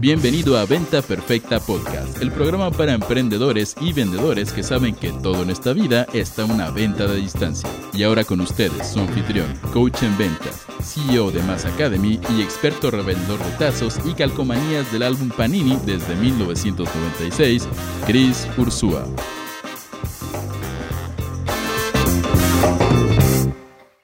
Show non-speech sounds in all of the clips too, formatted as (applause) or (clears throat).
Bienvenido a Venta Perfecta Podcast, el programa para emprendedores y vendedores que saben que todo en esta vida está una venta de distancia. Y ahora con ustedes, su anfitrión, coach en ventas, CEO de Mass Academy y experto revendedor de tazos y calcomanías del álbum Panini desde 1996, Chris Ursúa.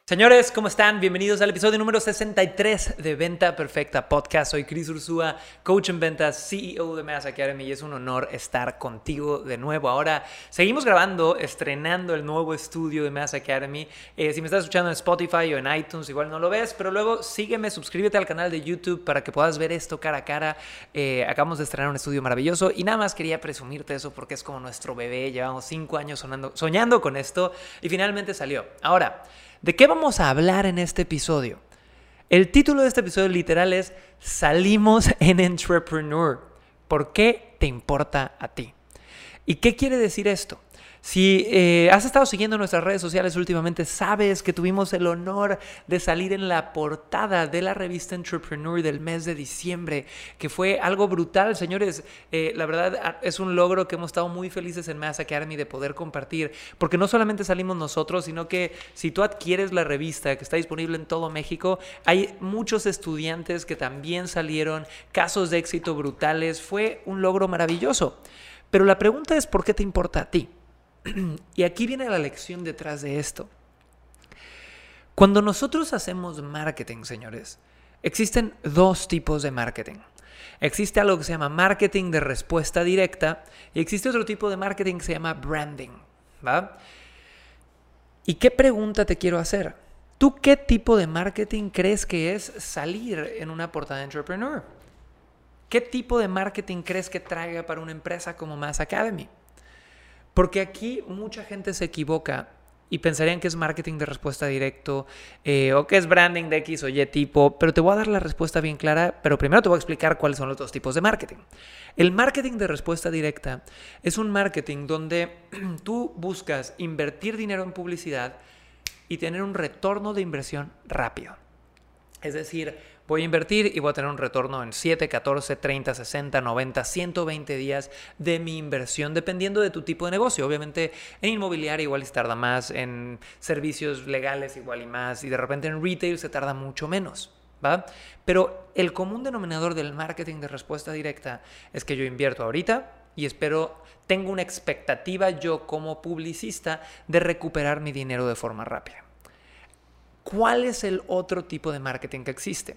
Señores, ¿cómo están? Bienvenidos al episodio número 63 de Venta Perfecta Podcast. Soy Chris Ursúa, coach en ventas, CEO de Mass Academy y es un honor estar contigo de nuevo. Ahora seguimos grabando, estrenando el nuevo estudio de Mass Academy. Eh, si me estás escuchando en Spotify o en iTunes, igual no lo ves, pero luego sígueme, suscríbete al canal de YouTube para que puedas ver esto cara a cara. Eh, acabamos de estrenar un estudio maravilloso y nada más quería presumirte eso porque es como nuestro bebé. Llevamos cinco años soñando con esto y finalmente salió. Ahora, ¿De qué vamos a hablar en este episodio? El título de este episodio literal es Salimos en Entrepreneur. ¿Por qué te importa a ti? ¿Y qué quiere decir esto? Si eh, has estado siguiendo nuestras redes sociales últimamente, sabes que tuvimos el honor de salir en la portada de la revista Entrepreneur del mes de diciembre, que fue algo brutal, señores. Eh, la verdad es un logro que hemos estado muy felices en Mass Academy de poder compartir, porque no solamente salimos nosotros, sino que si tú adquieres la revista que está disponible en todo México, hay muchos estudiantes que también salieron, casos de éxito brutales, fue un logro maravilloso. Pero la pregunta es, ¿por qué te importa a ti? Y aquí viene la lección detrás de esto. Cuando nosotros hacemos marketing, señores, existen dos tipos de marketing. Existe algo que se llama marketing de respuesta directa y existe otro tipo de marketing que se llama branding. ¿Y qué pregunta te quiero hacer? ¿Tú qué tipo de marketing crees que es salir en una portada de Entrepreneur? ¿Qué tipo de marketing crees que traiga para una empresa como Mass Academy? Porque aquí mucha gente se equivoca y pensarían que es marketing de respuesta directo eh, o que es branding de X o Y tipo, pero te voy a dar la respuesta bien clara, pero primero te voy a explicar cuáles son los dos tipos de marketing. El marketing de respuesta directa es un marketing donde (clears throat) tú buscas invertir dinero en publicidad y tener un retorno de inversión rápido. Es decir, voy a invertir y voy a tener un retorno en 7, 14, 30, 60, 90, 120 días de mi inversión, dependiendo de tu tipo de negocio. Obviamente en inmobiliaria igual se tarda más, en servicios legales igual y más, y de repente en retail se tarda mucho menos. ¿Va? Pero el común denominador del marketing de respuesta directa es que yo invierto ahorita y espero, tengo una expectativa yo como publicista de recuperar mi dinero de forma rápida. ¿Cuál es el otro tipo de marketing que existe?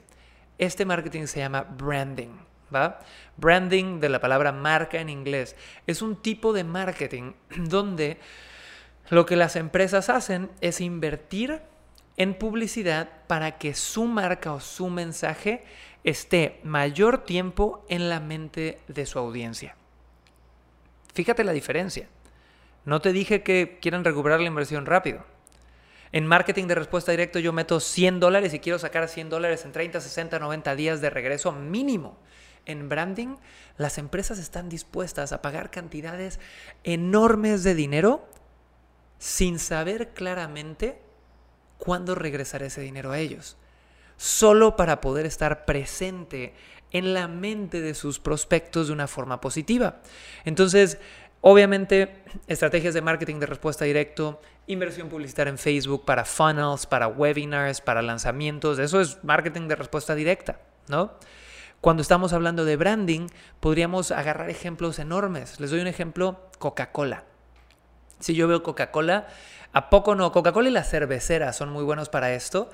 Este marketing se llama branding. ¿va? Branding de la palabra marca en inglés es un tipo de marketing (clears throat) donde lo que las empresas hacen es invertir en publicidad para que su marca o su mensaje esté mayor tiempo en la mente de su audiencia. Fíjate la diferencia. No te dije que quieran recuperar la inversión rápido. En marketing de respuesta directa yo meto 100 dólares y quiero sacar 100 dólares en 30, 60, 90 días de regreso mínimo. En branding, las empresas están dispuestas a pagar cantidades enormes de dinero sin saber claramente cuándo regresar ese dinero a ellos. Solo para poder estar presente en la mente de sus prospectos de una forma positiva. Entonces, Obviamente, estrategias de marketing de respuesta directo, inversión publicitaria en Facebook para funnels, para webinars, para lanzamientos, eso es marketing de respuesta directa, ¿no? Cuando estamos hablando de branding, podríamos agarrar ejemplos enormes. Les doy un ejemplo, Coca-Cola. Si yo veo Coca-Cola, ¿a poco no? Coca-Cola y las cerveceras son muy buenos para esto.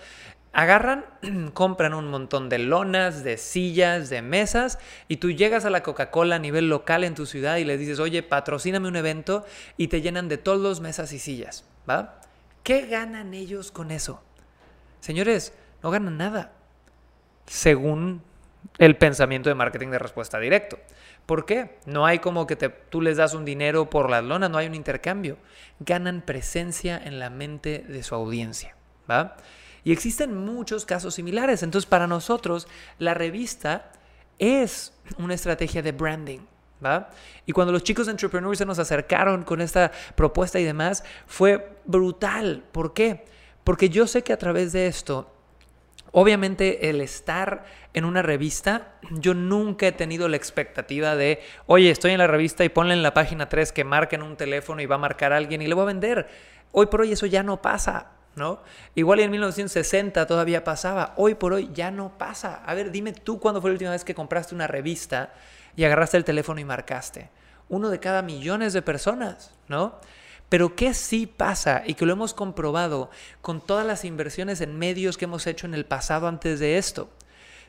Agarran, (clears throat) compran un montón de lonas, de sillas, de mesas y tú llegas a la Coca-Cola a nivel local en tu ciudad y les dices, oye, patrocíname un evento y te llenan de todos mesas y sillas, ¿va? ¿Qué ganan ellos con eso? Señores, no ganan nada, según el pensamiento de marketing de respuesta directo. ¿Por qué? No hay como que tú les das un dinero por las lonas, no hay un intercambio. Ganan presencia en la mente de su audiencia, ¿va? Y existen muchos casos similares. Entonces, para nosotros, la revista es una estrategia de branding. ¿Va? Y cuando los chicos de Entrepreneur se nos acercaron con esta propuesta y demás, fue brutal. ¿Por qué? Porque yo sé que a través de esto Obviamente el estar en una revista, yo nunca he tenido la expectativa de, oye, estoy en la revista y ponle en la página 3 que marquen un teléfono y va a marcar a alguien y le voy a vender. Hoy por hoy eso ya no pasa. ¿No? Igual en 1960 todavía pasaba, hoy por hoy ya no pasa. A ver, dime tú cuándo fue la última vez que compraste una revista y agarraste el teléfono y marcaste. Uno de cada millones de personas, ¿no? Pero ¿qué sí pasa y que lo hemos comprobado con todas las inversiones en medios que hemos hecho en el pasado antes de esto?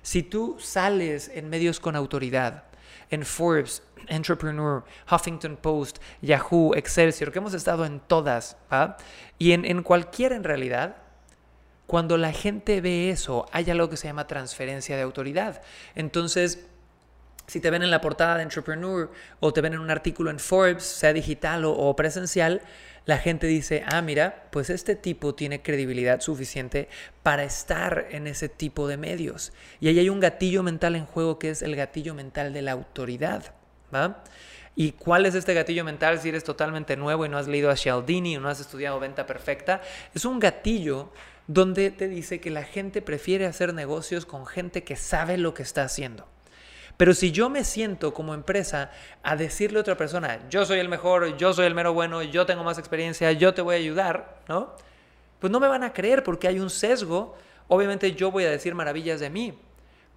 Si tú sales en medios con autoridad, en Forbes, Entrepreneur, Huffington Post, Yahoo, Excelsior, que hemos estado en todas, y en, en cualquiera en realidad, cuando la gente ve eso, hay algo que se llama transferencia de autoridad. Entonces, si te ven en la portada de Entrepreneur o te ven en un artículo en Forbes, sea digital o, presencial, la gente dice, ah, mira, pues este tipo tiene credibilidad suficiente para estar en ese tipo de medios. Y ahí hay un gatillo mental en juego que es el gatillo mental de la autoridad. ¿va? ¿Y cuál es este gatillo mental si eres totalmente nuevo y no has leído a Cialdini o no has estudiado venta perfecta? Es un gatillo donde te dice que la gente prefiere hacer negocios con gente que sabe lo que está haciendo. Pero si yo me siento como empresa a decirle a otra persona, yo soy el mejor, yo soy el mero bueno, yo tengo más experiencia, yo te voy a ayudar, ¿no? Pues no me van a creer porque hay un sesgo. Obviamente yo voy a decir maravillas de mí.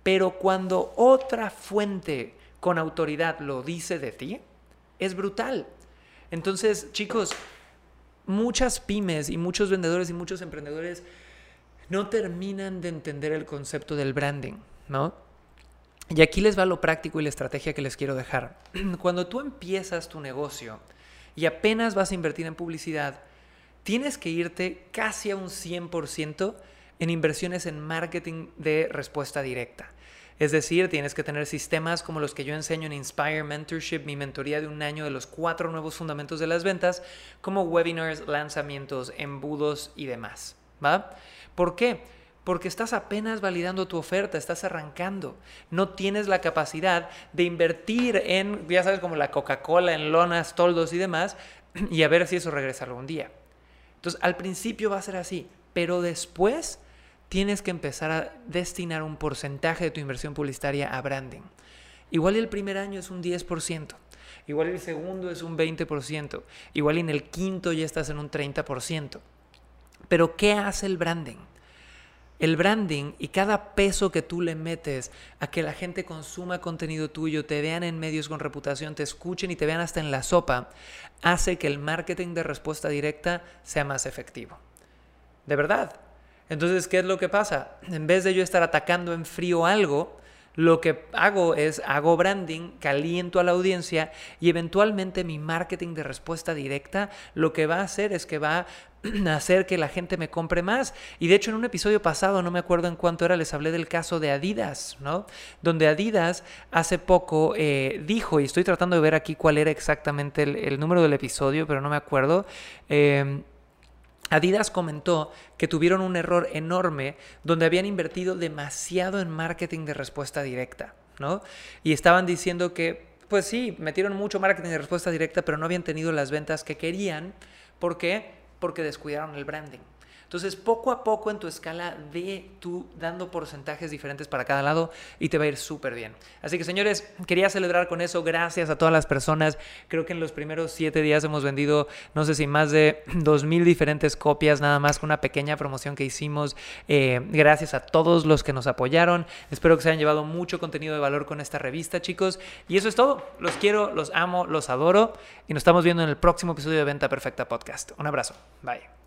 Pero cuando otra fuente con autoridad lo dice de ti, es brutal. Entonces, chicos, muchas pymes y muchos vendedores y muchos emprendedores no terminan de entender el concepto del branding, ¿no? Y aquí les va lo práctico y la estrategia que les quiero dejar. (clears throat) Cuando tú empiezas tu negocio y apenas vas a invertir en publicidad, tienes que irte casi a un 100% en inversiones en marketing de respuesta directa. Es decir, tienes que tener sistemas como los que yo enseño en Inspire Mentorship, mi mentoría de un año de los cuatro nuevos fundamentos de las ventas, como webinars, lanzamientos, embudos y demás. ¿Va? ¿Por qué? Porque estás apenas validando tu oferta, estás arrancando. No tienes la capacidad de invertir en, ya sabes, como la Coca-Cola, en lonas, toldos y demás, (clears throat) y a ver si eso regresa algún día. Entonces, al principio va a ser así, pero después tienes que empezar a destinar un porcentaje de tu inversión publicitaria a branding. Igual el primer año es un 10%, igual el segundo es un 20%, igual en el quinto ya estás en un 30%. Pero ¿qué hace el branding? El branding y cada peso que tú le metes a que la gente consuma contenido tuyo, te vean en medios con reputación, te escuchen y te vean hasta en la sopa, hace que el marketing de respuesta directa sea más efectivo. De verdad. Entonces, ¿qué es lo que pasa? En vez de yo estar atacando en frío algo, lo que hago es, hago branding, caliento a la audiencia y eventualmente mi marketing de respuesta directa lo que va a hacer es que va (clears throat) a hacer que la gente me compre más. Y de hecho en un episodio pasado, no me acuerdo en cuánto era, les hablé del caso de Adidas, ¿no? Donde Adidas hace poco eh, dijo, y estoy tratando de ver aquí cuál era exactamente el, número del episodio, pero no me acuerdo. Eh, Adidas comentó que tuvieron un error enorme donde habían invertido demasiado en marketing de respuesta directa, ¿no? Y estaban diciendo que, pues sí, metieron mucho marketing de respuesta directa, pero no habían tenido las ventas que querían. ¿Por qué? Porque descuidaron el branding. Entonces, poco a poco en tu escala de tú dando porcentajes diferentes para cada lado y te va a ir súper bien. Así que, señores, quería celebrar con eso. Gracias a todas las personas. Creo que en los primeros siete días hemos vendido, no sé si más de (clears throat) dos mil diferentes copias, nada más con una pequeña promoción que hicimos. Eh, gracias a todos los que nos apoyaron. Espero que se hayan llevado mucho contenido de valor con esta revista, chicos. Y eso es todo. Los quiero, los amo, los adoro. Y nos estamos viendo en el próximo episodio de Venta Perfecta Podcast. Un abrazo. Bye.